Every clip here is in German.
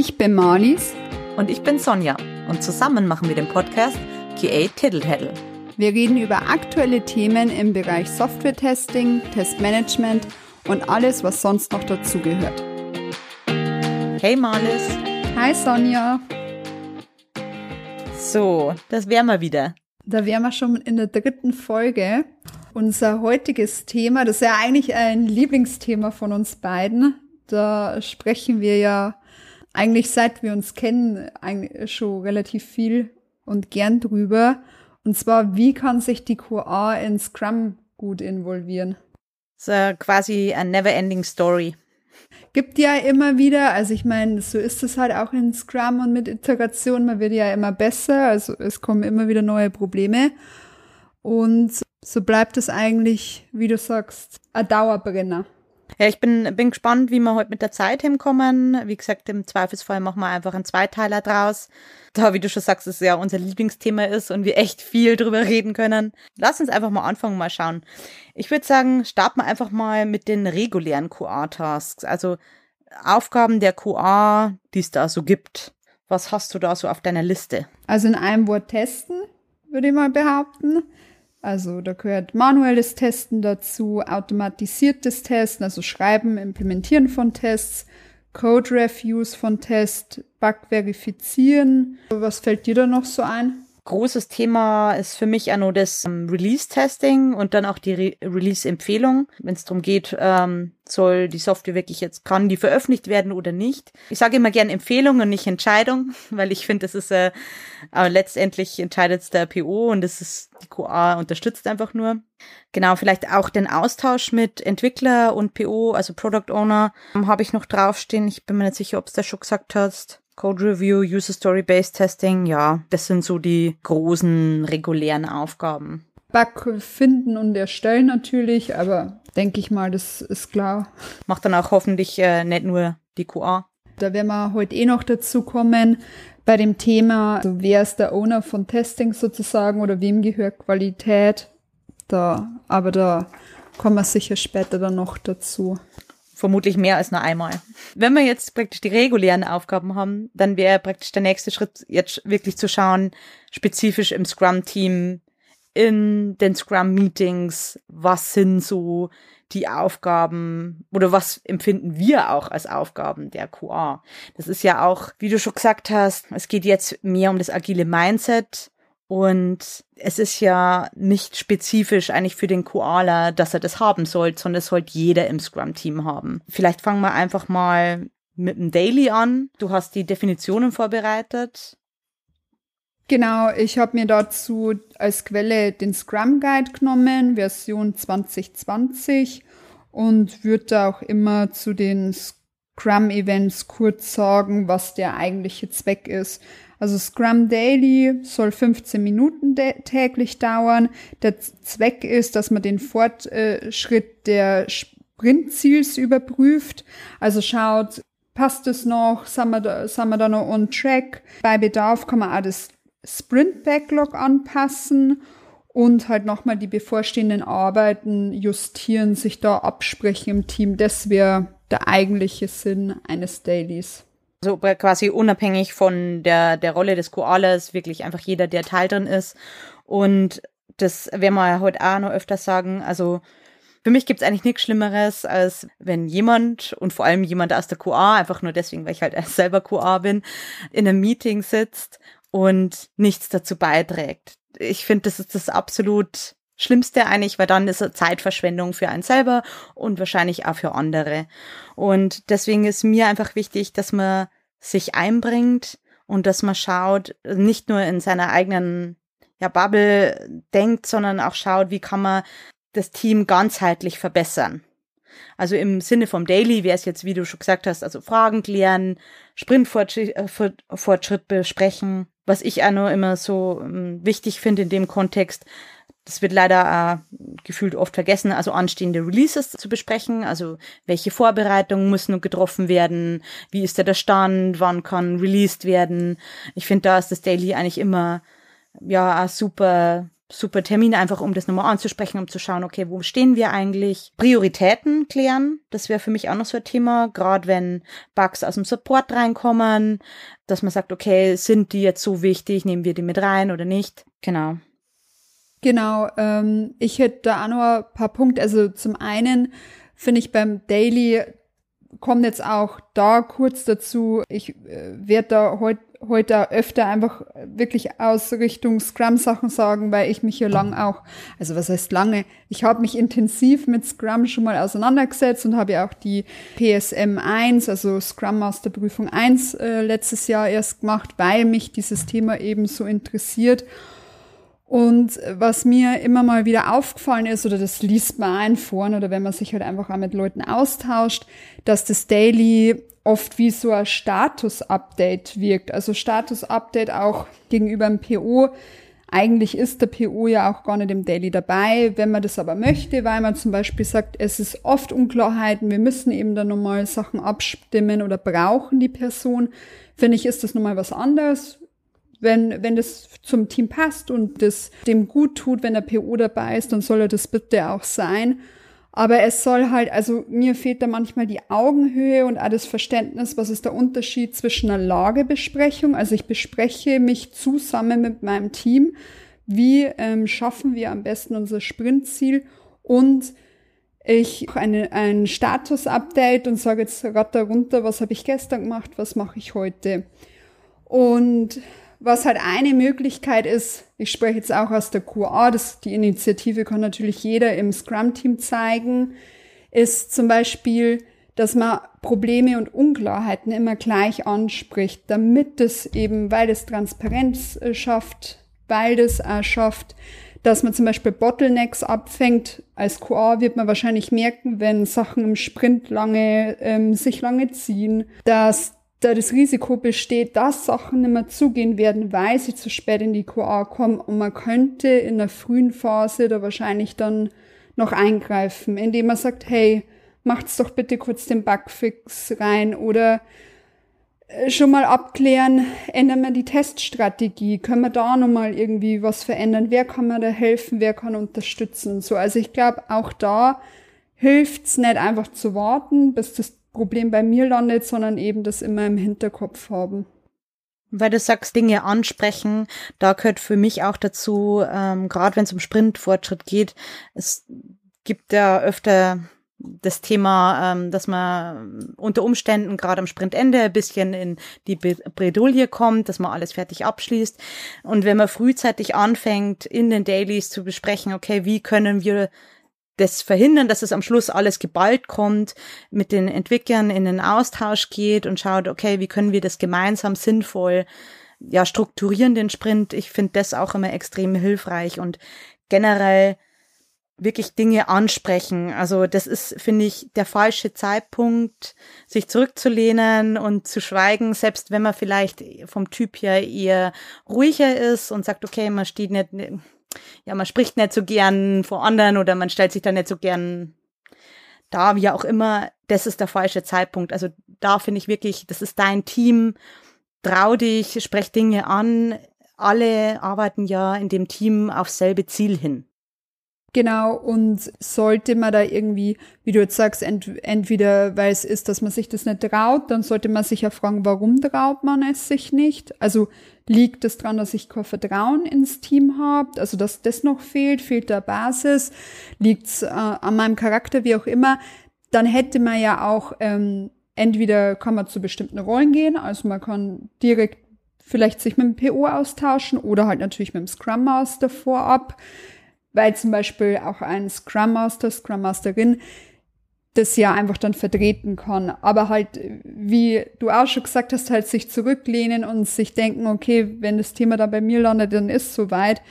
Ich bin Marlies. Und ich bin Sonja. Und zusammen machen wir den Podcast QA Tiddle Wir reden über aktuelle Themen im Bereich Software-Testing, Testmanagement und alles, was sonst noch dazugehört. Hey Marlies. Hi Sonja. So, das wären wir wieder. Da wären wir schon in der dritten Folge. Unser heutiges Thema, das ist ja eigentlich ein Lieblingsthema von uns beiden. Da sprechen wir ja eigentlich seit wir uns kennen schon relativ viel und gern drüber. Und zwar, wie kann sich die QA in Scrum gut involvieren? So quasi a never ending story. Gibt ja immer wieder, also ich meine, so ist es halt auch in Scrum und mit Integration, man wird ja immer besser, also es kommen immer wieder neue Probleme. Und so bleibt es eigentlich, wie du sagst, ein Dauerbrenner. Ja, ich bin, bin gespannt, wie wir heute mit der Zeit hinkommen. Wie gesagt, im Zweifelsfall machen wir einfach einen Zweiteiler draus. Da, wie du schon sagst, es ja unser Lieblingsthema ist und wir echt viel drüber reden können. Lass uns einfach mal anfangen, mal schauen. Ich würde sagen, starten wir einfach mal mit den regulären QA-Tasks. Also Aufgaben der QA, die es da so gibt. Was hast du da so auf deiner Liste? Also in einem Wort testen, würde ich mal behaupten. Also da gehört manuelles Testen dazu, automatisiertes Testen, also Schreiben, Implementieren von Tests, Code Reviews von Tests, Bug verifizieren. Was fällt dir da noch so ein? Großes Thema ist für mich nur das ähm, Release-Testing und dann auch die Re Release-Empfehlung, wenn es darum geht, ähm, soll die Software wirklich jetzt, kann die veröffentlicht werden oder nicht. Ich sage immer gern Empfehlung und nicht Entscheidung, weil ich finde, das ist äh, äh, letztendlich entscheidet der PO und das ist, die QA unterstützt einfach nur. Genau, vielleicht auch den Austausch mit Entwickler und PO, also Product Owner, ähm, habe ich noch draufstehen. Ich bin mir nicht sicher, ob es da schon gesagt hast. Code Review, User Story Based Testing, ja, das sind so die großen regulären Aufgaben. Bug finden und erstellen natürlich, aber denke ich mal, das ist klar. Macht dann auch hoffentlich äh, nicht nur die QA. Da werden wir heute eh noch dazu kommen bei dem Thema, also wer ist der Owner von Testing sozusagen oder wem gehört Qualität. Da, aber da kommen wir sicher später dann noch dazu vermutlich mehr als nur einmal. Wenn wir jetzt praktisch die regulären Aufgaben haben, dann wäre praktisch der nächste Schritt jetzt wirklich zu schauen, spezifisch im Scrum-Team, in den Scrum-Meetings, was sind so die Aufgaben oder was empfinden wir auch als Aufgaben der QA. Das ist ja auch, wie du schon gesagt hast, es geht jetzt mehr um das agile Mindset und es ist ja nicht spezifisch eigentlich für den Koala, dass er das haben soll, sondern es sollte jeder im Scrum-Team haben. Vielleicht fangen wir einfach mal mit dem Daily an. Du hast die Definitionen vorbereitet. Genau, ich habe mir dazu als Quelle den Scrum Guide genommen, Version 2020 und würde auch immer zu den Scrum-Events kurz sagen, was der eigentliche Zweck ist. Also Scrum Daily soll 15 Minuten täglich dauern. Der Zweck ist, dass man den Fortschritt der Sprintziels überprüft. Also schaut, passt es noch, sind wir, da, sind wir da noch on track. Bei Bedarf kann man auch das Sprint Backlog anpassen und halt nochmal die bevorstehenden Arbeiten justieren, sich da absprechen im Team. Das wäre der eigentliche Sinn eines Dailies. So quasi unabhängig von der, der Rolle des Koalas, wirklich einfach jeder, der Teil drin ist. Und das werden wir heute auch noch öfter sagen. Also für mich gibt's eigentlich nichts Schlimmeres, als wenn jemand und vor allem jemand aus der QA, einfach nur deswegen, weil ich halt selber QA bin, in einem Meeting sitzt und nichts dazu beiträgt. Ich finde, das ist das absolut Schlimmste eigentlich, weil dann ist es Zeitverschwendung für einen selber und wahrscheinlich auch für andere. Und deswegen ist mir einfach wichtig, dass man sich einbringt und dass man schaut, nicht nur in seiner eigenen ja, Bubble denkt, sondern auch schaut, wie kann man das Team ganzheitlich verbessern. Also im Sinne vom Daily wäre es jetzt, wie du schon gesagt hast, also Fragen klären, Sprintfortschritt äh, besprechen. Was ich auch nur immer so ähm, wichtig finde in dem Kontext, das wird leider äh, gefühlt oft vergessen, also anstehende Releases zu besprechen, also welche Vorbereitungen müssen noch getroffen werden, wie ist da der Stand, wann kann released werden. Ich finde, da ist das Daily eigentlich immer ja ein super super Termin, einfach um das nochmal anzusprechen, um zu schauen, okay, wo stehen wir eigentlich? Prioritäten klären, das wäre für mich auch noch so ein Thema, gerade wenn Bugs aus dem Support reinkommen, dass man sagt, okay, sind die jetzt so wichtig, nehmen wir die mit rein oder nicht? Genau. Genau, ähm, ich hätte da auch noch ein paar Punkte. Also zum einen finde ich beim Daily kommt jetzt auch da kurz dazu. Ich äh, werde da heute heute öfter einfach wirklich aus Richtung Scrum-Sachen sagen, weil ich mich hier lang auch, also was heißt lange, ich habe mich intensiv mit Scrum schon mal auseinandergesetzt und habe ja auch die PSM 1, also Scrum Master Prüfung 1 äh, letztes Jahr erst gemacht, weil mich dieses Thema eben so interessiert. Und was mir immer mal wieder aufgefallen ist, oder das liest man ein vorn, oder wenn man sich halt einfach auch mit Leuten austauscht, dass das Daily oft wie so ein Status-Update wirkt. Also Status-Update auch gegenüber dem PO. Eigentlich ist der PO ja auch gar nicht im Daily dabei. Wenn man das aber möchte, weil man zum Beispiel sagt, es ist oft Unklarheiten, wir müssen eben dann nochmal Sachen abstimmen oder brauchen die Person, finde ich, ist das nochmal was anderes. Wenn, wenn das zum Team passt und das dem gut tut, wenn der PO dabei ist, dann soll er das bitte auch sein. Aber es soll halt, also mir fehlt da manchmal die Augenhöhe und auch das Verständnis, was ist der Unterschied zwischen einer Lagebesprechung, also ich bespreche mich zusammen mit meinem Team, wie ähm, schaffen wir am besten unser Sprintziel und ich eine, ein Status-Update und sage jetzt ratter runter, was habe ich gestern gemacht, was mache ich heute. Und was halt eine Möglichkeit ist, ich spreche jetzt auch aus der QA, das, die Initiative kann natürlich jeder im Scrum-Team zeigen, ist zum Beispiel, dass man Probleme und Unklarheiten immer gleich anspricht, damit es eben, weil es Transparenz äh, schafft, weil das auch schafft, dass man zum Beispiel Bottlenecks abfängt. Als QA wird man wahrscheinlich merken, wenn Sachen im Sprint lange, ähm, sich lange ziehen, dass da das Risiko besteht, dass Sachen nicht mehr zugehen werden, weil sie zu spät in die QA kommen. Und man könnte in der frühen Phase da wahrscheinlich dann noch eingreifen, indem man sagt, hey, macht's doch bitte kurz den Bugfix rein oder äh, schon mal abklären, ändern wir die Teststrategie, können wir da nochmal irgendwie was verändern, wer kann mir da helfen, wer kann unterstützen, so. Also ich glaube, auch da hilft's nicht einfach zu warten, bis das Problem bei mir landet, sondern eben das immer im Hinterkopf haben. Weil du sagst, Dinge ansprechen, da gehört für mich auch dazu, ähm, gerade wenn es um Sprintfortschritt geht, es gibt ja öfter das Thema, ähm, dass man unter Umständen gerade am Sprintende ein bisschen in die Bredouille kommt, dass man alles fertig abschließt. Und wenn man frühzeitig anfängt, in den Dailies zu besprechen, okay, wie können wir das verhindern, dass es am Schluss alles geballt kommt, mit den Entwicklern in den Austausch geht und schaut, okay, wie können wir das gemeinsam sinnvoll ja strukturieren den Sprint. Ich finde das auch immer extrem hilfreich und generell wirklich Dinge ansprechen. Also das ist, finde ich, der falsche Zeitpunkt, sich zurückzulehnen und zu schweigen, selbst wenn man vielleicht vom Typ her eher ruhiger ist und sagt, okay, man steht nicht ja, man spricht nicht so gern vor anderen oder man stellt sich da nicht so gern da, wie auch immer, das ist der falsche Zeitpunkt. Also da finde ich wirklich, das ist dein Team, trau dich, sprech Dinge an. Alle arbeiten ja in dem Team aufs selbe Ziel hin. Genau, und sollte man da irgendwie, wie du jetzt sagst, ent entweder weil es ist, dass man sich das nicht traut, dann sollte man sich ja fragen, warum traut man es sich nicht? Also liegt es daran, dass ich kein Vertrauen ins Team habe, also dass das noch fehlt, fehlt der Basis, liegt es äh, an meinem Charakter, wie auch immer, dann hätte man ja auch, ähm, entweder kann man zu bestimmten Rollen gehen, also man kann direkt vielleicht sich mit dem PO austauschen oder halt natürlich mit dem Scrum Master vorab. Weil zum Beispiel auch ein Scrum Master, Scrum Masterin das ja einfach dann vertreten kann. Aber halt, wie du auch schon gesagt hast, halt sich zurücklehnen und sich denken, okay, wenn das Thema da bei mir landet, dann ist soweit.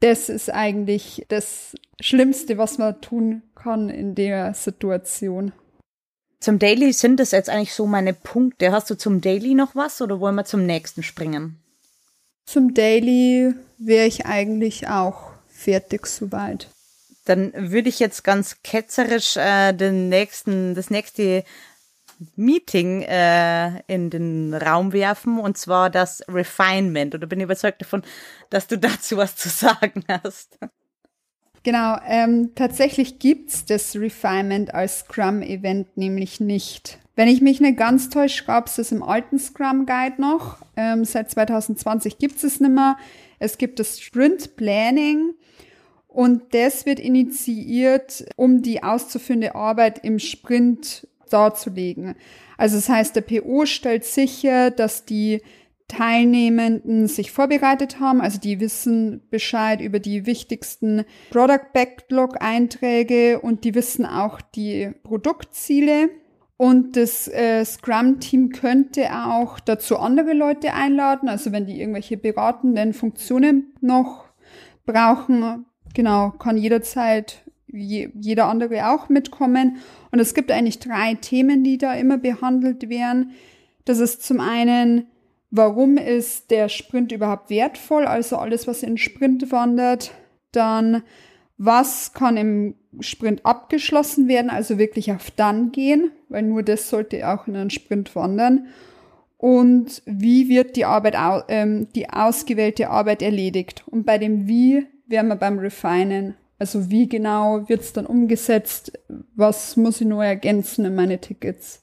Das ist eigentlich das Schlimmste, was man tun kann in der Situation. Zum Daily sind das jetzt eigentlich so meine Punkte. Hast du zum Daily noch was oder wollen wir zum nächsten springen? Zum Daily wäre ich eigentlich auch fertig soweit. Dann würde ich jetzt ganz ketzerisch äh, den nächsten, das nächste Meeting äh, in den Raum werfen, und zwar das Refinement. Da bin überzeugt davon, dass du dazu was zu sagen hast. Genau, ähm, tatsächlich gibt's das Refinement als Scrum-Event nämlich nicht. Wenn ich mich nicht ganz täusche, gab's das im alten Scrum Guide noch. Ähm, seit 2020 gibt's es nicht mehr. Es gibt das Sprint Planning und das wird initiiert, um die auszuführende Arbeit im Sprint darzulegen. Also das heißt, der PO stellt sicher, dass die Teilnehmenden sich vorbereitet haben, also die wissen Bescheid über die wichtigsten Product Backlog Einträge und die wissen auch die Produktziele. Und das äh, Scrum-Team könnte auch dazu andere Leute einladen, also wenn die irgendwelche beratenden Funktionen noch brauchen, genau, kann jederzeit je, jeder andere auch mitkommen. Und es gibt eigentlich drei Themen, die da immer behandelt werden. Das ist zum einen, warum ist der Sprint überhaupt wertvoll, also alles, was in Sprint wandert. Dann, was kann im Sprint abgeschlossen werden, also wirklich auf dann gehen, weil nur das sollte auch in einen Sprint wandern. Und wie wird die Arbeit, ähm, die ausgewählte Arbeit erledigt? Und bei dem Wie wären wir beim Refinen. Also wie genau wird's dann umgesetzt? Was muss ich nur ergänzen in meine Tickets?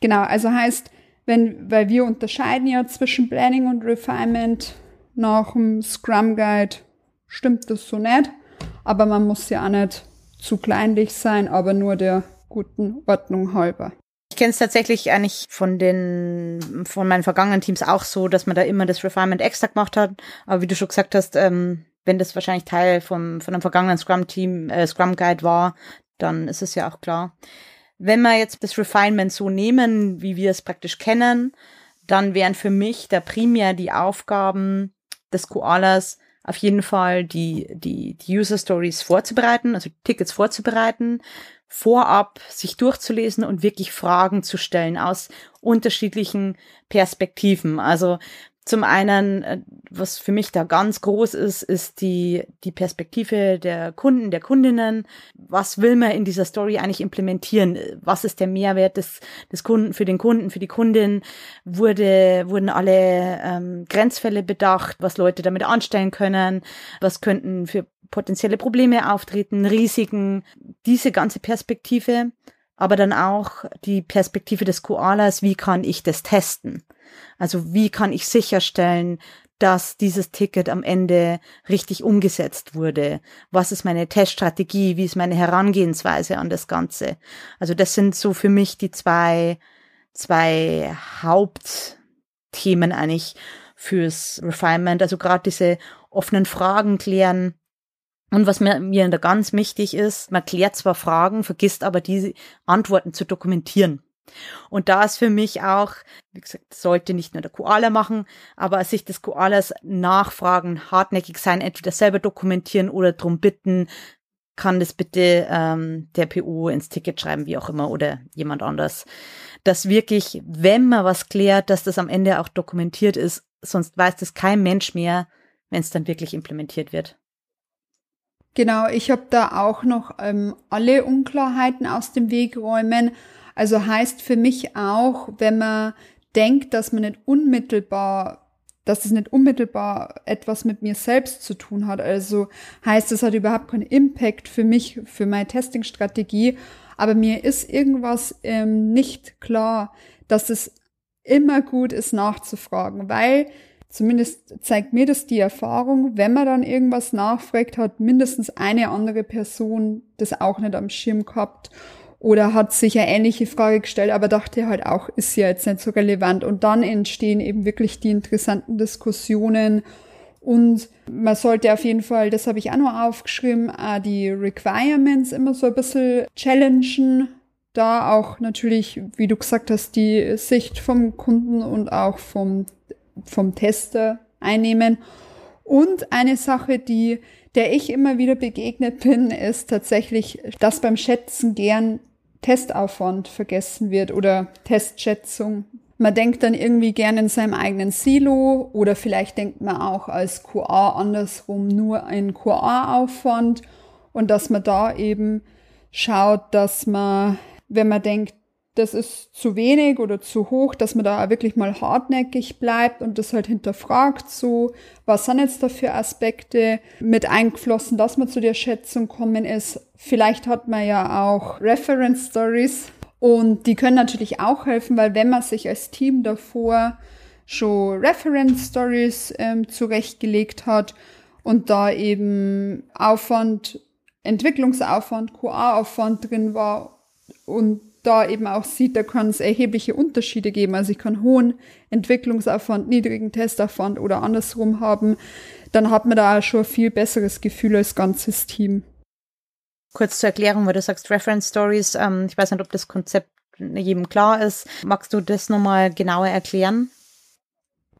Genau, also heißt, wenn, weil wir unterscheiden ja zwischen Planning und Refinement nach dem Scrum Guide, stimmt das so nicht. Aber man muss ja auch nicht zu kleinlich sein, aber nur der guten Ordnung halber. Ich kenne es tatsächlich eigentlich von den von meinen vergangenen Teams auch so, dass man da immer das Refinement extra gemacht hat. Aber wie du schon gesagt hast, ähm, wenn das wahrscheinlich Teil vom, von einem vergangenen Scrum-Team, äh, Scrum Guide war, dann ist es ja auch klar. Wenn wir jetzt das Refinement so nehmen, wie wir es praktisch kennen, dann wären für mich da primär die Aufgaben des Koalas auf jeden Fall die, die, die User Stories vorzubereiten, also Tickets vorzubereiten, vorab sich durchzulesen und wirklich Fragen zu stellen aus unterschiedlichen Perspektiven. Also zum einen, äh, was für mich da ganz groß ist, ist die, die Perspektive der Kunden, der Kundinnen. Was will man in dieser Story eigentlich implementieren? Was ist der Mehrwert des, des Kunden für den Kunden, für die Kundin? Wurde, wurden alle ähm, Grenzfälle bedacht, was Leute damit anstellen können? Was könnten für potenzielle Probleme auftreten, Risiken? Diese ganze Perspektive aber dann auch die Perspektive des Koalas, wie kann ich das testen? Also wie kann ich sicherstellen, dass dieses Ticket am Ende richtig umgesetzt wurde? Was ist meine Teststrategie? Wie ist meine Herangehensweise an das Ganze? Also das sind so für mich die zwei, zwei Hauptthemen eigentlich fürs Refinement. Also gerade diese offenen Fragen klären. Und was mir, mir ganz wichtig ist, man klärt zwar Fragen, vergisst aber diese Antworten zu dokumentieren. Und da ist für mich auch, wie gesagt, sollte nicht nur der Koala machen, aber sich des Koalas nachfragen, hartnäckig sein, entweder selber dokumentieren oder drum bitten, kann das bitte ähm, der PO ins Ticket schreiben, wie auch immer, oder jemand anders. Dass wirklich, wenn man was klärt, dass das am Ende auch dokumentiert ist, sonst weiß das kein Mensch mehr, wenn es dann wirklich implementiert wird. Genau, ich habe da auch noch ähm, alle Unklarheiten aus dem Weg räumen also heißt für mich auch, wenn man denkt, dass man nicht unmittelbar, dass es nicht unmittelbar etwas mit mir selbst zu tun hat. Also heißt, es hat überhaupt keinen Impact für mich, für meine Testingstrategie. Aber mir ist irgendwas ähm, nicht klar, dass es immer gut ist, nachzufragen, weil zumindest zeigt mir das die Erfahrung, wenn man dann irgendwas nachfragt, hat mindestens eine andere Person das auch nicht am Schirm gehabt oder hat sich eine ähnliche Frage gestellt, aber dachte halt auch, ist ja jetzt nicht so relevant. Und dann entstehen eben wirklich die interessanten Diskussionen. Und man sollte auf jeden Fall, das habe ich auch noch aufgeschrieben, die Requirements immer so ein bisschen challengen. Da auch natürlich, wie du gesagt hast, die Sicht vom Kunden und auch vom, vom Tester einnehmen. Und eine Sache, die der ich immer wieder begegnet bin, ist tatsächlich, dass beim Schätzen gern Testaufwand vergessen wird oder Testschätzung. Man denkt dann irgendwie gern in seinem eigenen Silo oder vielleicht denkt man auch als QA andersrum nur einen QA-Aufwand und dass man da eben schaut, dass man, wenn man denkt, das ist zu wenig oder zu hoch, dass man da wirklich mal hartnäckig bleibt und das halt hinterfragt, so, was sind jetzt da für Aspekte mit eingeflossen, dass man zu der Schätzung kommen ist. Vielleicht hat man ja auch Reference Stories und die können natürlich auch helfen, weil wenn man sich als Team davor schon Reference Stories ähm, zurechtgelegt hat und da eben Aufwand, Entwicklungsaufwand, QA-Aufwand drin war und da eben auch sieht, da kann es erhebliche Unterschiede geben. Also ich kann hohen Entwicklungsaufwand, niedrigen Testaufwand oder andersrum haben. Dann hat man da auch schon ein viel besseres Gefühl als ganzes Team. Kurz zur Erklärung, weil du sagst Reference Stories. Ähm, ich weiß nicht, ob das Konzept jedem klar ist. Magst du das nochmal genauer erklären?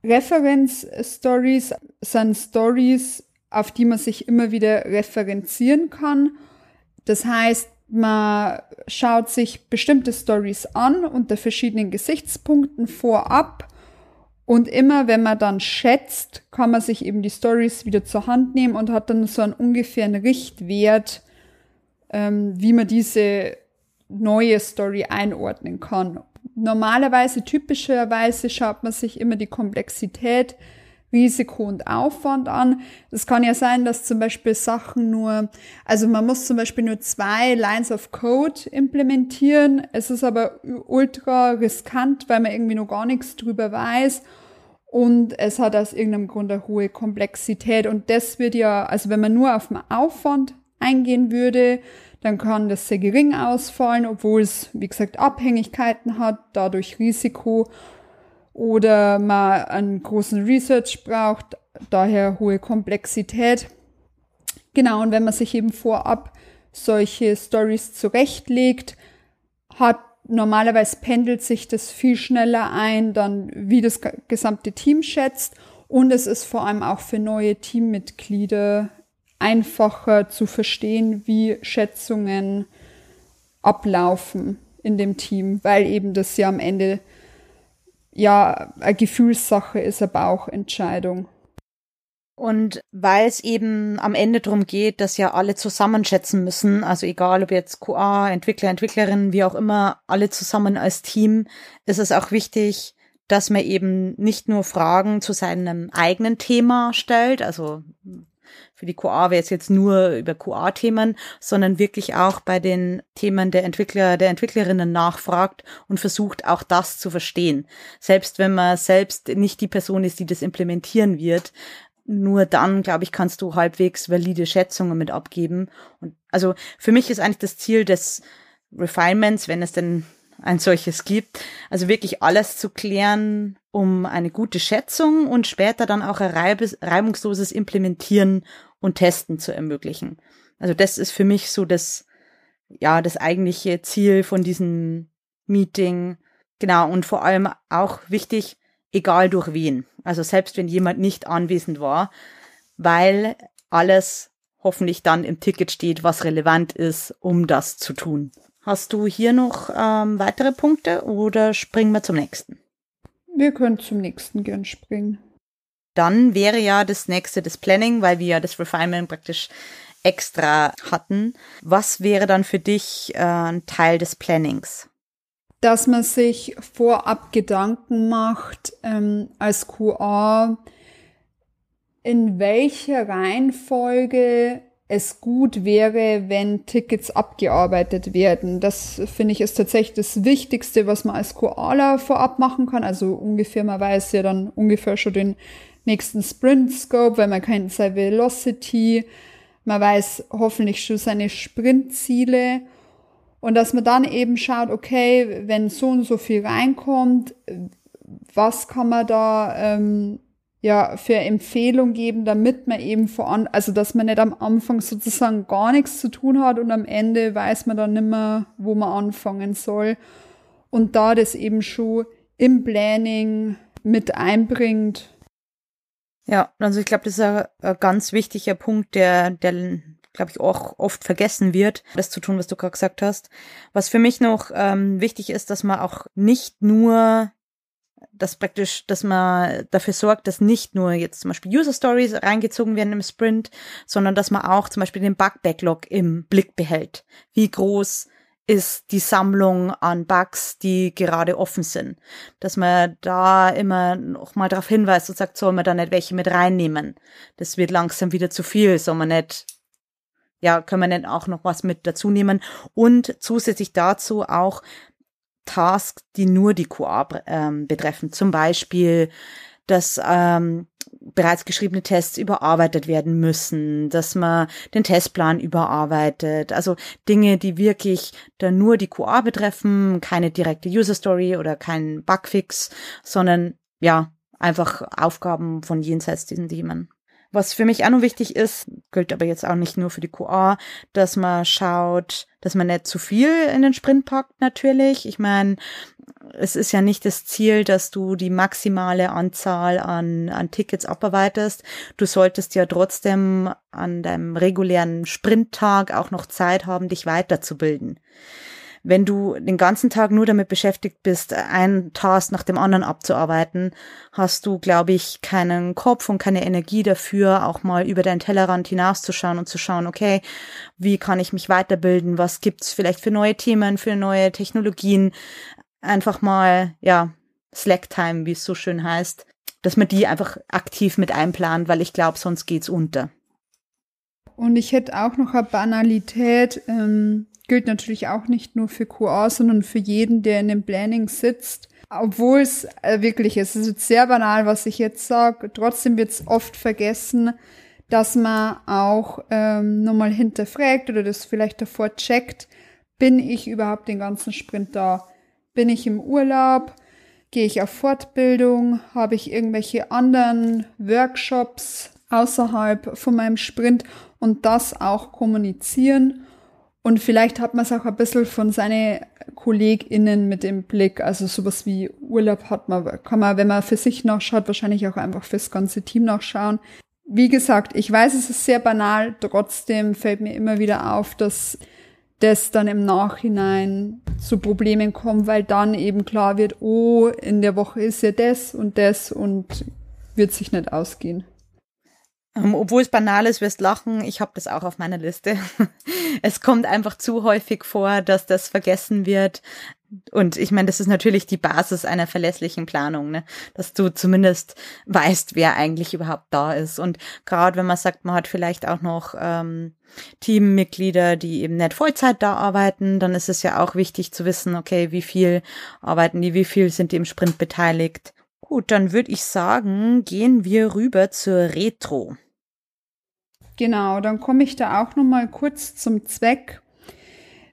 Reference Stories sind Stories, auf die man sich immer wieder referenzieren kann. Das heißt, man schaut sich bestimmte Stories an unter verschiedenen Gesichtspunkten vorab und immer wenn man dann schätzt, kann man sich eben die Stories wieder zur Hand nehmen und hat dann so einen ungefähren Richtwert, ähm, wie man diese neue Story einordnen kann. Normalerweise, typischerweise schaut man sich immer die Komplexität Risiko und Aufwand an. Es kann ja sein, dass zum Beispiel Sachen nur, also man muss zum Beispiel nur zwei Lines of Code implementieren. Es ist aber ultra riskant, weil man irgendwie noch gar nichts drüber weiß. Und es hat aus irgendeinem Grund eine hohe Komplexität. Und das wird ja, also wenn man nur auf den Aufwand eingehen würde, dann kann das sehr gering ausfallen, obwohl es, wie gesagt, Abhängigkeiten hat, dadurch Risiko oder man einen großen Research braucht, daher hohe Komplexität. Genau, und wenn man sich eben vorab solche Stories zurechtlegt, hat normalerweise pendelt sich das viel schneller ein, dann wie das gesamte Team schätzt und es ist vor allem auch für neue Teammitglieder einfacher zu verstehen, wie Schätzungen ablaufen in dem Team, weil eben das ja am Ende ja eine Gefühlssache ist, eine Bauchentscheidung. Und weil es eben am Ende darum geht, dass ja alle zusammenschätzen müssen, also egal ob jetzt QA, Entwickler, Entwicklerinnen, wie auch immer, alle zusammen als Team, ist es auch wichtig, dass man eben nicht nur Fragen zu seinem eigenen Thema stellt, also für die QA wäre es jetzt nur über QA-Themen, sondern wirklich auch bei den Themen der Entwickler, der Entwicklerinnen nachfragt und versucht auch das zu verstehen. Selbst wenn man selbst nicht die Person ist, die das implementieren wird, nur dann, glaube ich, kannst du halbwegs valide Schätzungen mit abgeben. Und also für mich ist eigentlich das Ziel des Refinements, wenn es denn ein solches gibt. Also wirklich alles zu klären, um eine gute Schätzung und später dann auch ein reibungsloses Implementieren und Testen zu ermöglichen. Also das ist für mich so das, ja, das eigentliche Ziel von diesem Meeting. Genau. Und vor allem auch wichtig, egal durch wen. Also selbst wenn jemand nicht anwesend war, weil alles hoffentlich dann im Ticket steht, was relevant ist, um das zu tun. Hast du hier noch ähm, weitere Punkte oder springen wir zum nächsten? Wir können zum nächsten gern springen. Dann wäre ja das nächste das Planning, weil wir ja das Refinement praktisch extra hatten. Was wäre dann für dich äh, ein Teil des Plannings? Dass man sich vorab Gedanken macht ähm, als QA, in welcher Reihenfolge es gut wäre, wenn Tickets abgearbeitet werden. Das finde ich ist tatsächlich das Wichtigste, was man als Koala vorab machen kann. Also ungefähr, man weiß ja dann ungefähr schon den nächsten Sprint Scope, weil man kennt seine Velocity, man weiß hoffentlich schon seine Sprintziele und dass man dann eben schaut, okay, wenn so und so viel reinkommt, was kann man da ähm, ja für Empfehlung geben, damit man eben voran, also dass man nicht am Anfang sozusagen gar nichts zu tun hat und am Ende weiß man dann nicht mehr, wo man anfangen soll. Und da das eben schon im Planning mit einbringt. Ja, also ich glaube, das ist ein, ein, ganz wichtiger Punkt, der, der glaube ich, auch oft vergessen wird, das zu tun, was du gerade gesagt hast. Was für mich noch ähm, wichtig ist, dass man auch nicht nur dass praktisch, dass man dafür sorgt, dass nicht nur jetzt zum Beispiel User Stories reingezogen werden im Sprint, sondern dass man auch zum Beispiel den Bug Backlog im Blick behält. Wie groß ist die Sammlung an Bugs, die gerade offen sind. Dass man da immer noch mal darauf hinweist und sagt, soll man da nicht welche mit reinnehmen. Das wird langsam wieder zu viel, soll man nicht, ja, können wir nicht auch noch was mit dazu nehmen. Und zusätzlich dazu auch Tasks, die nur die QA ähm, betreffen. Zum Beispiel, dass ähm, bereits geschriebene Tests überarbeitet werden müssen, dass man den Testplan überarbeitet. Also Dinge, die wirklich dann nur die QA betreffen, keine direkte User Story oder kein Bugfix, sondern ja, einfach Aufgaben von jenseits diesen Themen. Was für mich auch noch wichtig ist, gilt aber jetzt auch nicht nur für die QA, dass man schaut, dass man nicht zu viel in den Sprint packt natürlich. Ich meine, es ist ja nicht das Ziel, dass du die maximale Anzahl an, an Tickets abarbeitest. Du solltest ja trotzdem an deinem regulären Sprinttag auch noch Zeit haben, dich weiterzubilden. Wenn du den ganzen Tag nur damit beschäftigt bist, einen Task nach dem anderen abzuarbeiten, hast du, glaube ich, keinen Kopf und keine Energie dafür, auch mal über deinen Tellerrand hinauszuschauen und zu schauen, okay, wie kann ich mich weiterbilden? Was gibt's vielleicht für neue Themen, für neue Technologien? einfach mal, ja, Slack-Time, wie es so schön heißt, dass man die einfach aktiv mit einplant, weil ich glaube, sonst geht's unter. Und ich hätte auch noch eine Banalität, ähm, gilt natürlich auch nicht nur für QA, sondern für jeden, der in dem Planning sitzt. Obwohl es äh, wirklich ist, es ist sehr banal, was ich jetzt sage, trotzdem wird es oft vergessen, dass man auch ähm, nochmal hinterfragt oder das vielleicht davor checkt, bin ich überhaupt den ganzen Sprint da? Bin ich im Urlaub? Gehe ich auf Fortbildung? Habe ich irgendwelche anderen Workshops außerhalb von meinem Sprint? Und das auch kommunizieren. Und vielleicht hat man es auch ein bisschen von seinen KollegInnen mit im Blick. Also sowas wie Urlaub hat man, kann man, wenn man für sich nachschaut, wahrscheinlich auch einfach fürs ganze Team nachschauen. Wie gesagt, ich weiß, es ist sehr banal, trotzdem fällt mir immer wieder auf, dass das dann im Nachhinein zu Problemen kommt, weil dann eben klar wird, oh, in der Woche ist ja das und das und wird sich nicht ausgehen. Ähm, obwohl es banal ist, wirst lachen, ich habe das auch auf meiner Liste. es kommt einfach zu häufig vor, dass das vergessen wird. Und ich meine, das ist natürlich die Basis einer verlässlichen Planung, ne? dass du zumindest weißt, wer eigentlich überhaupt da ist. Und gerade wenn man sagt, man hat vielleicht auch noch ähm, Teammitglieder, die eben nicht Vollzeit da arbeiten, dann ist es ja auch wichtig zu wissen, okay, wie viel arbeiten die, wie viel sind die im Sprint beteiligt. Gut, dann würde ich sagen, gehen wir rüber zur Retro. Genau, dann komme ich da auch noch mal kurz zum Zweck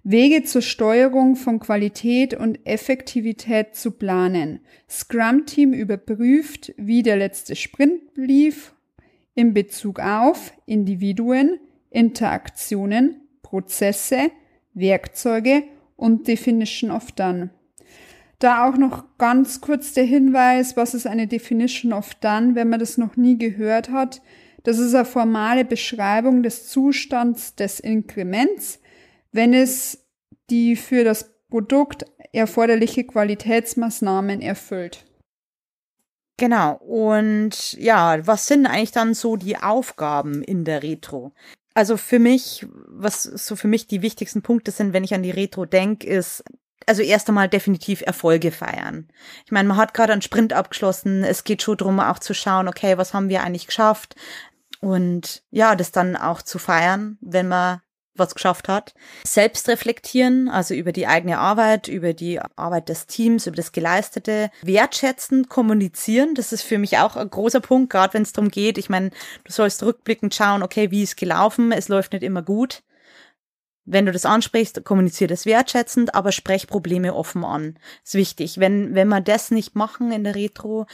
Wege zur Steuerung von Qualität und Effektivität zu planen. Scrum Team überprüft, wie der letzte Sprint lief in Bezug auf Individuen, Interaktionen, Prozesse, Werkzeuge und Definition of Done. Da auch noch ganz kurz der Hinweis, was ist eine Definition of Done, wenn man das noch nie gehört hat. Das ist eine formale Beschreibung des Zustands des Inkrements wenn es die für das Produkt erforderliche Qualitätsmaßnahmen erfüllt. Genau. Und ja, was sind eigentlich dann so die Aufgaben in der Retro? Also für mich, was so für mich die wichtigsten Punkte sind, wenn ich an die Retro denke, ist also erst einmal definitiv Erfolge feiern. Ich meine, man hat gerade einen Sprint abgeschlossen. Es geht schon darum, auch zu schauen, okay, was haben wir eigentlich geschafft? Und ja, das dann auch zu feiern, wenn man was geschafft hat. Selbst reflektieren, also über die eigene Arbeit, über die Arbeit des Teams, über das Geleistete. Wertschätzend kommunizieren, das ist für mich auch ein großer Punkt, gerade wenn es darum geht. Ich meine, du sollst rückblickend schauen, okay, wie ist gelaufen, es läuft nicht immer gut. Wenn du das ansprichst, kommuniziere das wertschätzend, aber sprech Probleme offen an. ist wichtig. Wenn, wenn wir das nicht machen in der Retro,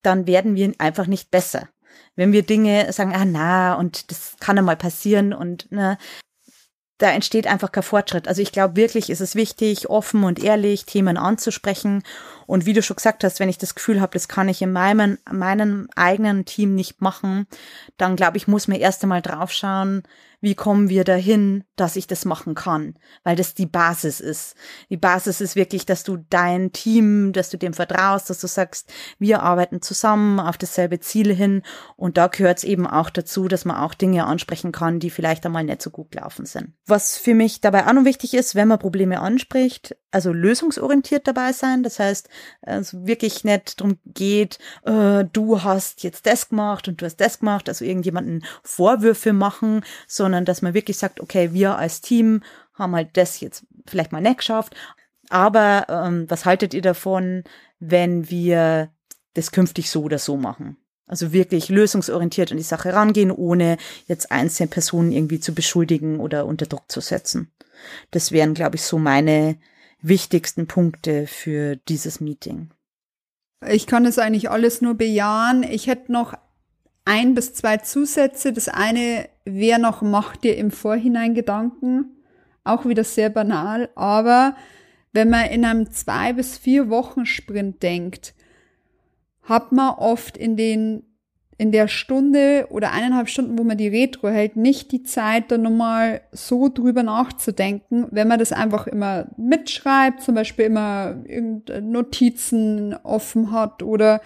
dann werden wir einfach nicht besser wenn wir Dinge sagen, ah na, und das kann einmal passieren und ne, da entsteht einfach kein Fortschritt. Also ich glaube wirklich, ist es wichtig, offen und ehrlich Themen anzusprechen. Und wie du schon gesagt hast, wenn ich das Gefühl habe, das kann ich in meinem, meinem eigenen Team nicht machen, dann glaube ich, muss man erst einmal draufschauen, wie kommen wir dahin, dass ich das machen kann, weil das die Basis ist. Die Basis ist wirklich, dass du dein Team, dass du dem vertraust, dass du sagst, wir arbeiten zusammen auf dasselbe Ziel hin und da gehört es eben auch dazu, dass man auch Dinge ansprechen kann, die vielleicht einmal nicht so gut gelaufen sind. Was für mich dabei auch noch wichtig ist, wenn man Probleme anspricht, also lösungsorientiert dabei sein, das heißt, es wirklich nicht darum geht, äh, du hast jetzt das gemacht und du hast das gemacht, also irgendjemanden Vorwürfe machen, sondern dass man wirklich sagt, okay, wir als Team haben halt das jetzt vielleicht mal nicht geschafft, aber ähm, was haltet ihr davon, wenn wir das künftig so oder so machen? Also wirklich lösungsorientiert an die Sache rangehen, ohne jetzt einzelne Personen irgendwie zu beschuldigen oder unter Druck zu setzen. Das wären, glaube ich, so meine wichtigsten Punkte für dieses Meeting. Ich kann es eigentlich alles nur bejahen. Ich hätte noch ein bis zwei Zusätze. Das eine wäre noch, mach dir im Vorhinein Gedanken. Auch wieder sehr banal. Aber wenn man in einem zwei bis vier Wochen Sprint denkt, hat man oft in den in der Stunde oder eineinhalb Stunden, wo man die Retro hält, nicht die Zeit, da nochmal so drüber nachzudenken, wenn man das einfach immer mitschreibt, zum Beispiel immer Notizen offen hat oder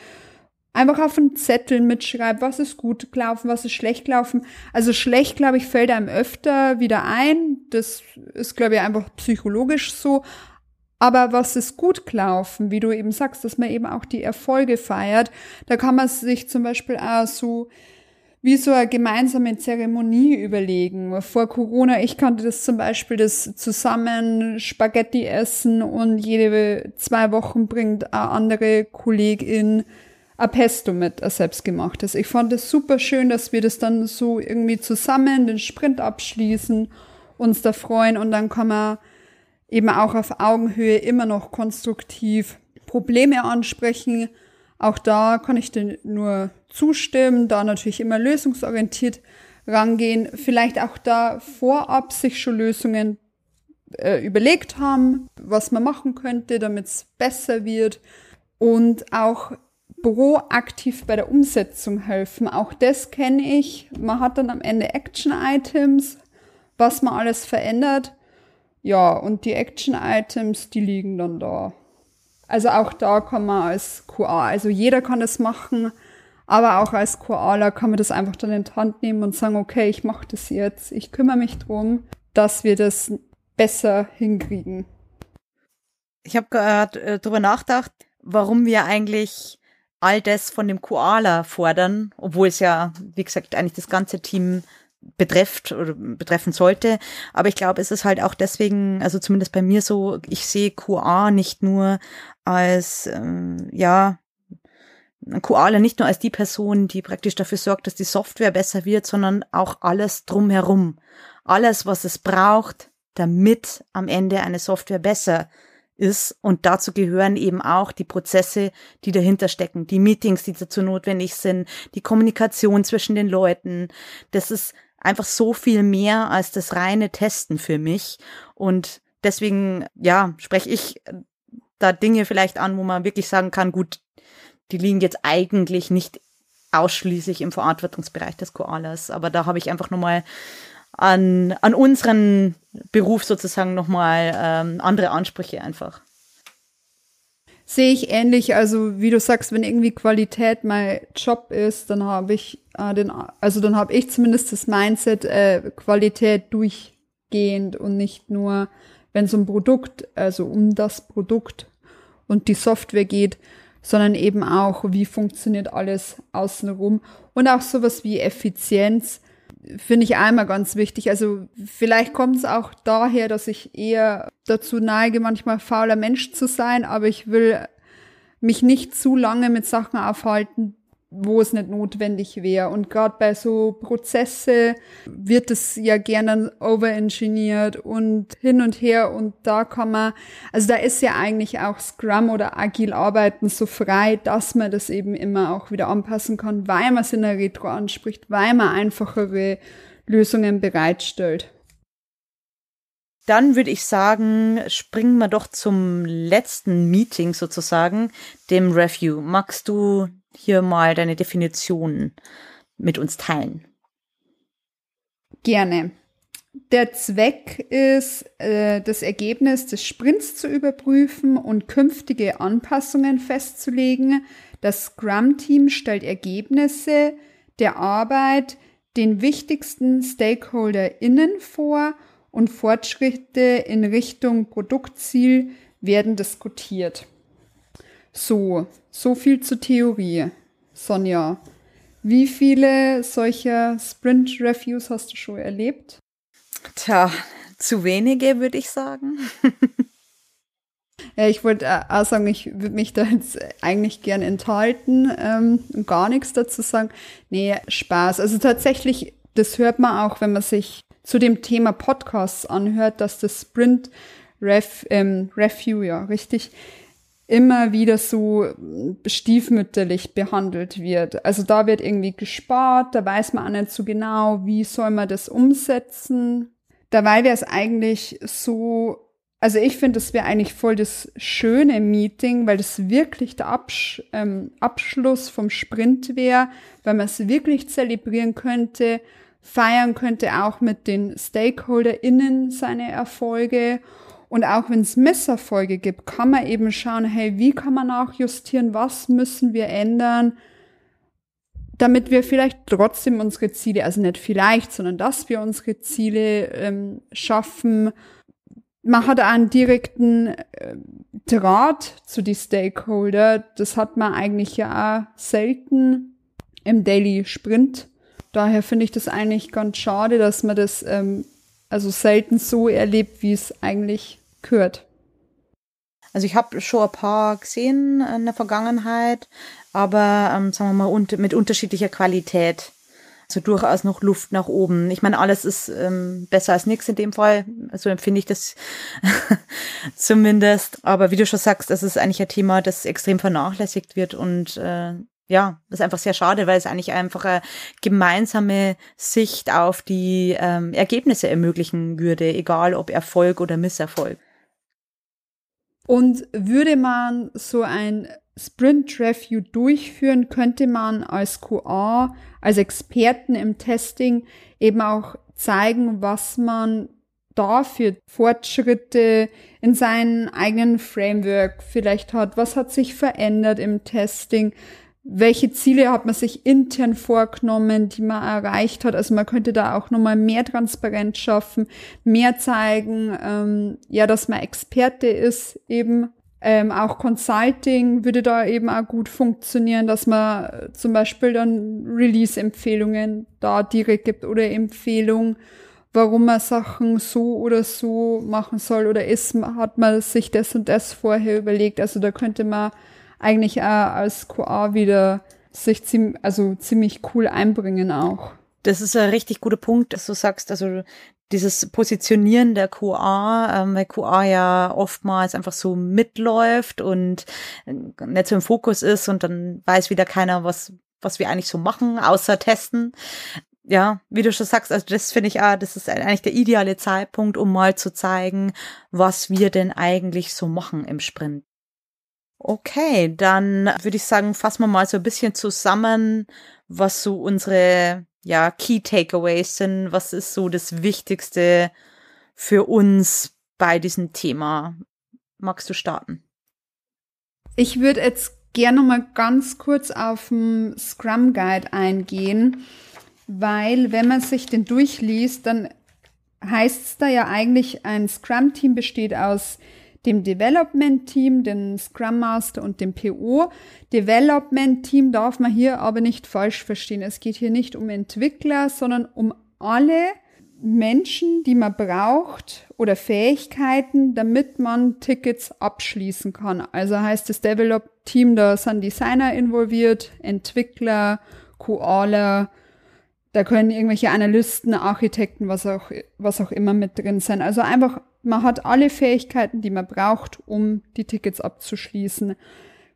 einfach auf einen Zettel mitschreibt, was ist gut gelaufen, was ist schlecht gelaufen. Also schlecht, glaube ich, fällt einem öfter wieder ein. Das ist, glaube ich, einfach psychologisch so. Aber was ist gut gelaufen, wie du eben sagst, dass man eben auch die Erfolge feiert, da kann man sich zum Beispiel auch so wie so eine gemeinsame Zeremonie überlegen. Vor Corona, ich kannte das zum Beispiel, das zusammen Spaghetti essen und jede zwei Wochen bringt eine andere Kollegin ein Pesto mit, ein selbstgemachtes. Ich fand es super schön, dass wir das dann so irgendwie zusammen den Sprint abschließen, uns da freuen und dann kann man eben auch auf Augenhöhe immer noch konstruktiv Probleme ansprechen. Auch da kann ich dir nur zustimmen, da natürlich immer lösungsorientiert rangehen. Vielleicht auch da vorab sich schon Lösungen äh, überlegt haben, was man machen könnte, damit es besser wird. Und auch proaktiv bei der Umsetzung helfen. Auch das kenne ich. Man hat dann am Ende Action-Items, was man alles verändert. Ja, und die Action-Items, die liegen dann da. Also auch da kann man als QA, also jeder kann das machen, aber auch als QAler kann man das einfach dann in die Hand nehmen und sagen, okay, ich mache das jetzt, ich kümmere mich drum, dass wir das besser hinkriegen. Ich habe gerade äh, drüber nachgedacht, warum wir eigentlich all das von dem Koala fordern, obwohl es ja, wie gesagt, eigentlich das ganze Team betrifft oder betreffen sollte. Aber ich glaube, es ist halt auch deswegen, also zumindest bei mir so, ich sehe QA nicht nur als, ähm, ja, Koala nicht nur als die Person, die praktisch dafür sorgt, dass die Software besser wird, sondern auch alles drumherum. Alles, was es braucht, damit am Ende eine Software besser ist. Und dazu gehören eben auch die Prozesse, die dahinter stecken, die Meetings, die dazu notwendig sind, die Kommunikation zwischen den Leuten. Das ist einfach so viel mehr als das reine Testen für mich. Und deswegen, ja, spreche ich da Dinge vielleicht an, wo man wirklich sagen kann, gut, die liegen jetzt eigentlich nicht ausschließlich im Verantwortungsbereich des Koalas. Aber da habe ich einfach nochmal an, an unseren Beruf sozusagen nochmal ähm, andere Ansprüche einfach. Sehe ich ähnlich, also wie du sagst, wenn irgendwie Qualität mein Job ist, dann habe ich äh, den, also dann habe ich zumindest das Mindset, äh, Qualität durchgehend und nicht nur, wenn es um Produkt, also um das Produkt und die Software geht, sondern eben auch, wie funktioniert alles außenrum. Und auch sowas wie Effizienz finde ich einmal ganz wichtig. Also vielleicht kommt es auch daher, dass ich eher dazu neige, manchmal fauler Mensch zu sein, aber ich will mich nicht zu lange mit Sachen aufhalten, wo es nicht notwendig wäre. Und gerade bei so Prozesse wird es ja gerne overengineert und hin und her und da kann man, also da ist ja eigentlich auch Scrum oder agil arbeiten so frei, dass man das eben immer auch wieder anpassen kann, weil man es in der Retro anspricht, weil man einfachere Lösungen bereitstellt. Dann würde ich sagen, springen wir doch zum letzten Meeting sozusagen, dem Review. Magst du hier mal deine Definition mit uns teilen? Gerne. Der Zweck ist, äh, das Ergebnis des Sprints zu überprüfen und künftige Anpassungen festzulegen. Das Scrum-Team stellt Ergebnisse der Arbeit den wichtigsten StakeholderInnen vor und Fortschritte in Richtung Produktziel werden diskutiert. So, so viel zur Theorie. Sonja, wie viele solcher Sprint-Reviews hast du schon erlebt? Tja, zu wenige, würde ich sagen. Ja, ich wollte äh, auch sagen, ich würde mich da jetzt eigentlich gern enthalten ähm, und gar nichts dazu sagen. Nee, Spaß. Also tatsächlich, das hört man auch, wenn man sich zu dem Thema Podcasts anhört, dass das Sprint Ref, ähm, Review, ja, richtig, immer wieder so stiefmütterlich behandelt wird. Also da wird irgendwie gespart, da weiß man auch nicht so genau, wie soll man das umsetzen. Dabei wäre es eigentlich so also ich finde, das wäre eigentlich voll das schöne Meeting, weil das wirklich der Absch ähm, Abschluss vom Sprint wäre, weil man es wirklich zelebrieren könnte, feiern könnte auch mit den StakeholderInnen seine Erfolge. Und auch wenn es Misserfolge gibt, kann man eben schauen, hey, wie kann man nachjustieren, was müssen wir ändern, damit wir vielleicht trotzdem unsere Ziele, also nicht vielleicht, sondern dass wir unsere Ziele ähm, schaffen man hat einen direkten äh, Draht zu die Stakeholder. Das hat man eigentlich ja auch selten im Daily Sprint. Daher finde ich das eigentlich ganz schade, dass man das ähm, also selten so erlebt, wie es eigentlich gehört. Also ich habe schon ein paar gesehen in der Vergangenheit, aber ähm, sagen wir mal mit unterschiedlicher Qualität so durchaus noch Luft nach oben. Ich meine, alles ist ähm, besser als nichts in dem Fall. So empfinde ich das zumindest. Aber wie du schon sagst, das ist eigentlich ein Thema, das extrem vernachlässigt wird und äh, ja, ist einfach sehr schade, weil es eigentlich einfach eine gemeinsame Sicht auf die ähm, Ergebnisse ermöglichen würde, egal ob Erfolg oder Misserfolg. Und würde man so ein Sprint Review durchführen, könnte man als QA, als Experten im Testing eben auch zeigen, was man da für Fortschritte in seinem eigenen Framework vielleicht hat. Was hat sich verändert im Testing? Welche Ziele hat man sich intern vorgenommen, die man erreicht hat? Also man könnte da auch nochmal mehr Transparenz schaffen, mehr zeigen, ähm, ja, dass man Experte ist eben ähm, auch Consulting würde da eben auch gut funktionieren, dass man äh, zum Beispiel dann Release-Empfehlungen da direkt gibt oder Empfehlungen, warum man Sachen so oder so machen soll oder ist, hat man sich das und das vorher überlegt. Also da könnte man eigentlich auch als QA wieder sich ziemlich, also ziemlich cool einbringen auch. Das ist ein richtig guter Punkt, dass du sagst, also dieses Positionieren der QA, ähm, weil QA ja oftmals einfach so mitläuft und äh, nicht so im Fokus ist und dann weiß wieder keiner, was, was wir eigentlich so machen, außer testen. Ja, wie du schon sagst, also das finde ich, ah, das ist eigentlich der ideale Zeitpunkt, um mal zu zeigen, was wir denn eigentlich so machen im Sprint. Okay, dann würde ich sagen, fassen wir mal so ein bisschen zusammen, was so unsere ja, Key Takeaways sind? Was ist so das Wichtigste für uns bei diesem Thema? Magst du starten? Ich würde jetzt gerne noch mal ganz kurz auf den Scrum Guide eingehen, weil wenn man sich den durchliest, dann heißt es da ja eigentlich, ein Scrum-Team besteht aus dem Development Team, dem Scrum Master und dem PO. Development Team darf man hier aber nicht falsch verstehen. Es geht hier nicht um Entwickler, sondern um alle Menschen, die man braucht oder Fähigkeiten, damit man Tickets abschließen kann. Also heißt das Develop Team, da sind Designer involviert, Entwickler, Koala, da können irgendwelche Analysten, Architekten, was auch, was auch immer mit drin sein. Also einfach man hat alle Fähigkeiten, die man braucht, um die Tickets abzuschließen.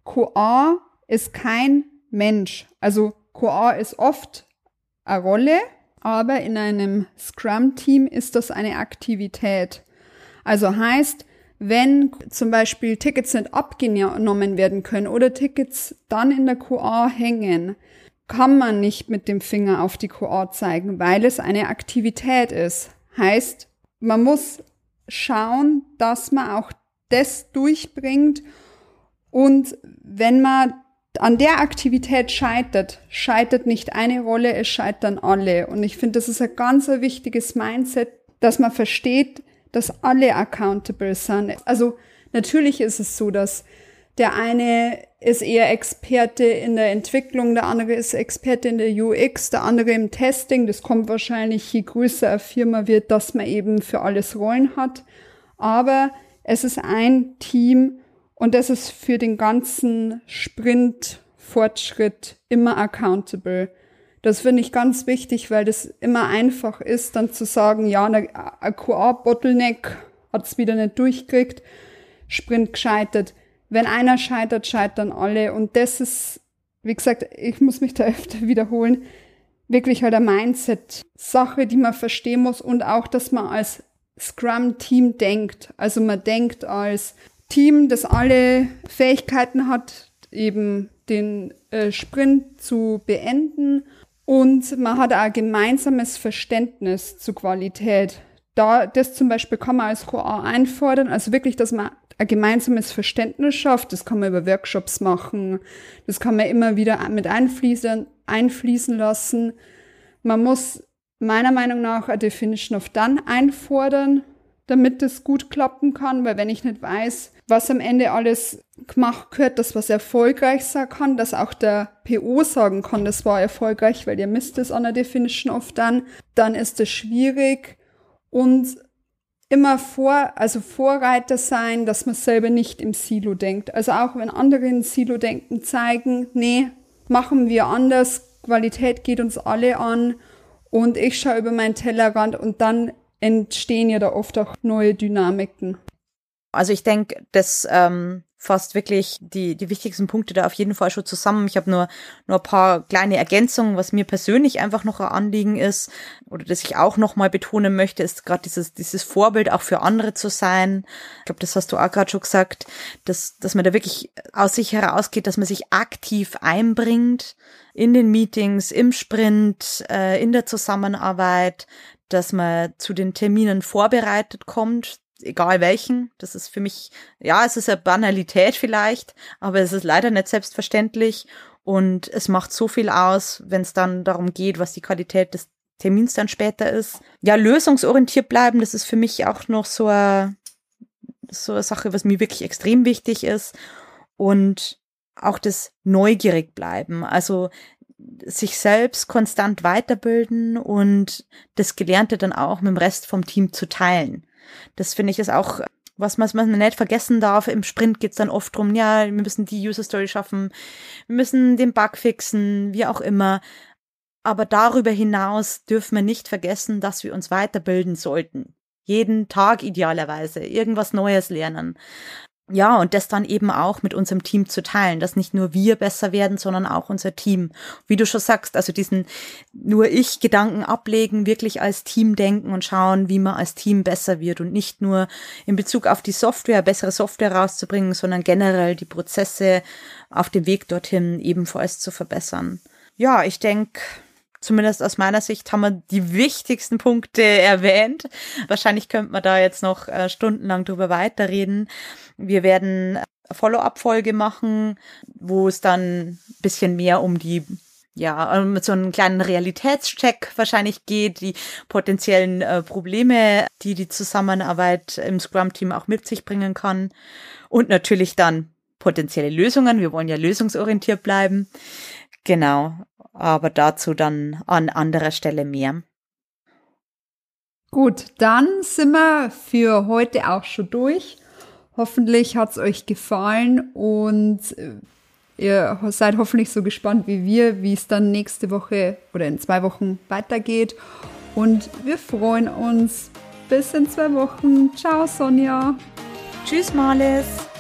QA ist kein Mensch. Also QA ist oft eine Rolle, aber in einem Scrum-Team ist das eine Aktivität. Also heißt, wenn zum Beispiel Tickets nicht abgenommen werden können oder Tickets dann in der QA hängen, kann man nicht mit dem Finger auf die QA zeigen, weil es eine Aktivität ist. Heißt, man muss schauen, dass man auch das durchbringt und wenn man an der Aktivität scheitert, scheitert nicht eine Rolle, es scheitern alle. Und ich finde, das ist ein ganz ein wichtiges Mindset, dass man versteht, dass alle accountable sind. Also natürlich ist es so, dass der eine ist eher Experte in der Entwicklung, der andere ist Experte in der UX, der andere im Testing. Das kommt wahrscheinlich, je größer eine Firma wird, dass man eben für alles Rollen hat. Aber es ist ein Team und das ist für den ganzen Sprint-Fortschritt immer accountable. Das finde ich ganz wichtig, weil das immer einfach ist, dann zu sagen, ja, ein QA-Bottleneck hat es wieder nicht durchgekriegt, Sprint gescheitert wenn einer scheitert, scheitern alle. Und das ist, wie gesagt, ich muss mich da öfter wiederholen, wirklich halt eine Mindset-Sache, die man verstehen muss und auch, dass man als Scrum-Team denkt. Also man denkt als Team, das alle Fähigkeiten hat, eben den äh, Sprint zu beenden und man hat auch ein gemeinsames Verständnis zur Qualität. Da, das zum Beispiel kann man als QA einfordern, also wirklich, dass man ein gemeinsames Verständnis schafft. Das kann man über Workshops machen. Das kann man immer wieder mit einfließen, einfließen lassen. Man muss meiner Meinung nach eine Definition of Done einfordern, damit das gut klappen kann, weil wenn ich nicht weiß, was am Ende alles gemacht gehört, dass was erfolgreich sein kann, dass auch der PO sagen kann, das war erfolgreich, weil ihr misst es an der Definition of Done, dann ist es schwierig und immer vor, also Vorreiter sein, dass man selber nicht im Silo denkt. Also auch wenn andere in Silo denken, zeigen, nee, machen wir anders, Qualität geht uns alle an und ich schaue über meinen Tellerrand und dann entstehen ja da oft auch neue Dynamiken. Also ich denke, das ähm, fasst wirklich die, die wichtigsten Punkte da auf jeden Fall schon zusammen. Ich habe nur, nur ein paar kleine Ergänzungen, was mir persönlich einfach noch ein Anliegen ist oder das ich auch noch mal betonen möchte, ist gerade dieses, dieses Vorbild auch für andere zu sein. Ich glaube, das hast du auch gerade schon gesagt, dass, dass man da wirklich aus sich herausgeht, dass man sich aktiv einbringt in den Meetings, im Sprint, äh, in der Zusammenarbeit, dass man zu den Terminen vorbereitet kommt, egal welchen. Das ist für mich, ja, es ist eine Banalität vielleicht, aber es ist leider nicht selbstverständlich und es macht so viel aus, wenn es dann darum geht, was die Qualität des Termins dann später ist. Ja, lösungsorientiert bleiben, das ist für mich auch noch so eine, so eine Sache, was mir wirklich extrem wichtig ist und auch das neugierig bleiben. Also sich selbst konstant weiterbilden und das Gelernte dann auch mit dem Rest vom Team zu teilen. Das finde ich ist auch was man nicht vergessen darf. Im Sprint geht's dann oft drum, ja, wir müssen die User Story schaffen, wir müssen den Bug fixen, wie auch immer. Aber darüber hinaus dürfen wir nicht vergessen, dass wir uns weiterbilden sollten. Jeden Tag idealerweise irgendwas Neues lernen. Ja, und das dann eben auch mit unserem Team zu teilen, dass nicht nur wir besser werden, sondern auch unser Team. Wie du schon sagst, also diesen nur ich Gedanken ablegen, wirklich als Team denken und schauen, wie man als Team besser wird und nicht nur in Bezug auf die Software, bessere Software rauszubringen, sondern generell die Prozesse auf dem Weg dorthin ebenfalls zu verbessern. Ja, ich denke, zumindest aus meiner Sicht haben wir die wichtigsten Punkte erwähnt. Wahrscheinlich könnte man da jetzt noch äh, stundenlang drüber weiterreden. Wir werden Follow-up-Folge machen, wo es dann ein bisschen mehr um die ja, mit so einem kleinen Realitätscheck wahrscheinlich geht, die potenziellen äh, Probleme, die die Zusammenarbeit im Scrum-Team auch mit sich bringen kann und natürlich dann potenzielle Lösungen. Wir wollen ja lösungsorientiert bleiben. Genau aber dazu dann an anderer Stelle mehr. Gut, dann sind wir für heute auch schon durch. Hoffentlich hat es euch gefallen und äh, ihr seid hoffentlich so gespannt wie wir, wie es dann nächste Woche oder in zwei Wochen weitergeht. Und wir freuen uns. Bis in zwei Wochen. Ciao, Sonja. Tschüss, Marlis.